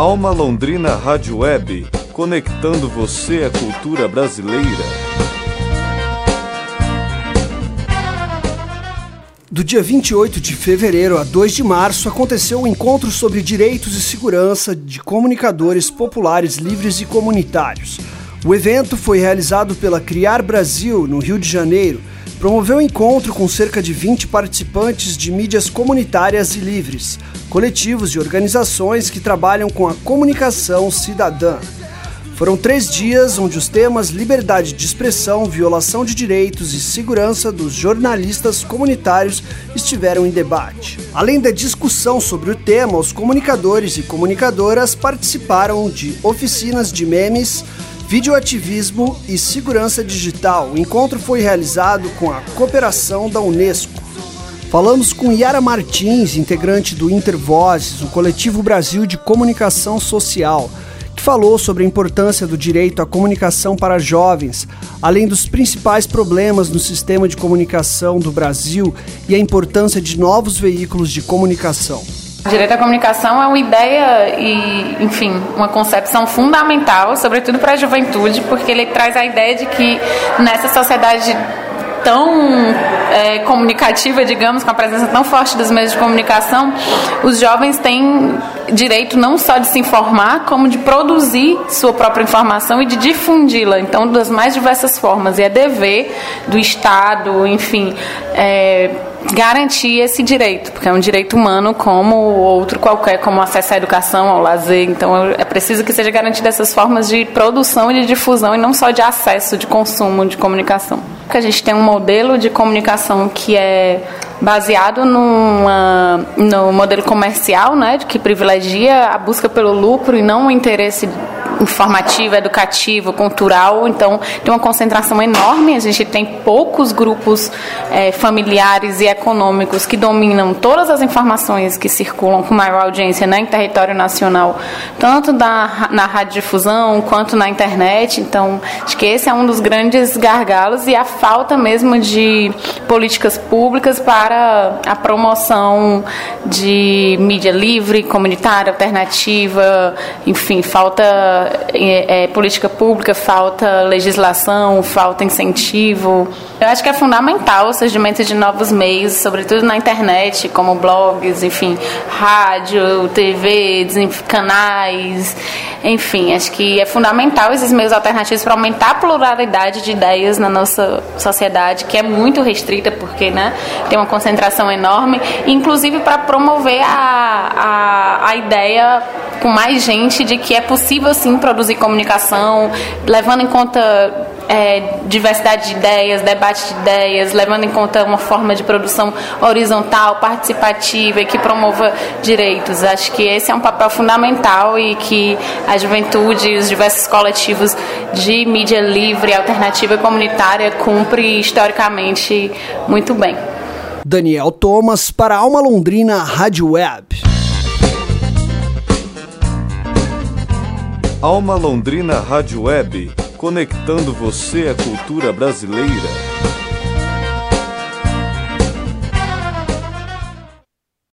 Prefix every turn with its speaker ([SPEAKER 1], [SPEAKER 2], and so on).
[SPEAKER 1] Alma Londrina Rádio Web, conectando você à cultura brasileira.
[SPEAKER 2] Do dia 28 de fevereiro a 2 de março aconteceu o um encontro sobre direitos e segurança de comunicadores populares livres e comunitários. O evento foi realizado pela Criar Brasil, no Rio de Janeiro, promoveu um encontro com cerca de 20 participantes de mídias comunitárias e livres, coletivos e organizações que trabalham com a comunicação cidadã. Foram três dias onde os temas liberdade de expressão, violação de direitos e segurança dos jornalistas comunitários estiveram em debate. Além da discussão sobre o tema, os comunicadores e comunicadoras participaram de oficinas de memes, videoativismo e segurança digital. O encontro foi realizado com a cooperação da Unesco. Falamos com Yara Martins, integrante do Intervozes, o coletivo Brasil de Comunicação Social que falou sobre a importância do direito à comunicação para jovens, além dos principais problemas no sistema de comunicação do Brasil e a importância de novos veículos de comunicação.
[SPEAKER 3] Direito à comunicação é uma ideia e, enfim, uma concepção fundamental, sobretudo para a juventude, porque ele traz a ideia de que nessa sociedade tão é, comunicativa, digamos, com a presença tão forte dos meios de comunicação, os jovens têm direito não só de se informar, como de produzir sua própria informação e de difundi-la, então, das mais diversas formas. E é dever do Estado, enfim, é, garantir esse direito, porque é um direito humano como outro qualquer, como acesso à educação, ao lazer. Então é preciso que seja garantido essas formas de produção e de difusão e não só de acesso, de consumo, de comunicação. Porque a gente tem um modelo de comunicação que é baseado numa, no modelo comercial, né, que privilegia a busca pelo lucro e não o interesse informativo, educativo, cultural. Então, tem uma concentração enorme. A gente tem poucos grupos é, familiares e econômicos que dominam todas as informações que circulam com maior audiência né, em território nacional, tanto da, na radiodifusão quanto na internet. Então, acho que esse é um dos grandes gargalos e a falta mesmo de políticas públicas para a promoção de mídia livre, comunitária, alternativa, enfim, falta é, é, política pública, falta legislação, falta incentivo. Eu acho que é fundamental o surgimento de novos meios, sobretudo na internet, como blogs, enfim, rádio, TV, canais, enfim, acho que é fundamental esses meios alternativos para aumentar a pluralidade de ideias na nossa sociedade, que é muito restrita, porque né, tem uma concentração enorme, inclusive para promover a, a, a ideia com mais gente de que é possível sim produzir comunicação, levando em conta é, diversidade de ideias, debate de ideias, levando em conta uma forma de produção horizontal, participativa e que promova direitos. Acho que esse é um papel fundamental e que a juventude e os diversos coletivos de mídia livre, alternativa e comunitária cumpre historicamente muito bem.
[SPEAKER 2] Daniel Thomas para Alma Londrina Rádio Web.
[SPEAKER 1] Alma Londrina Rádio Web, conectando você à cultura brasileira.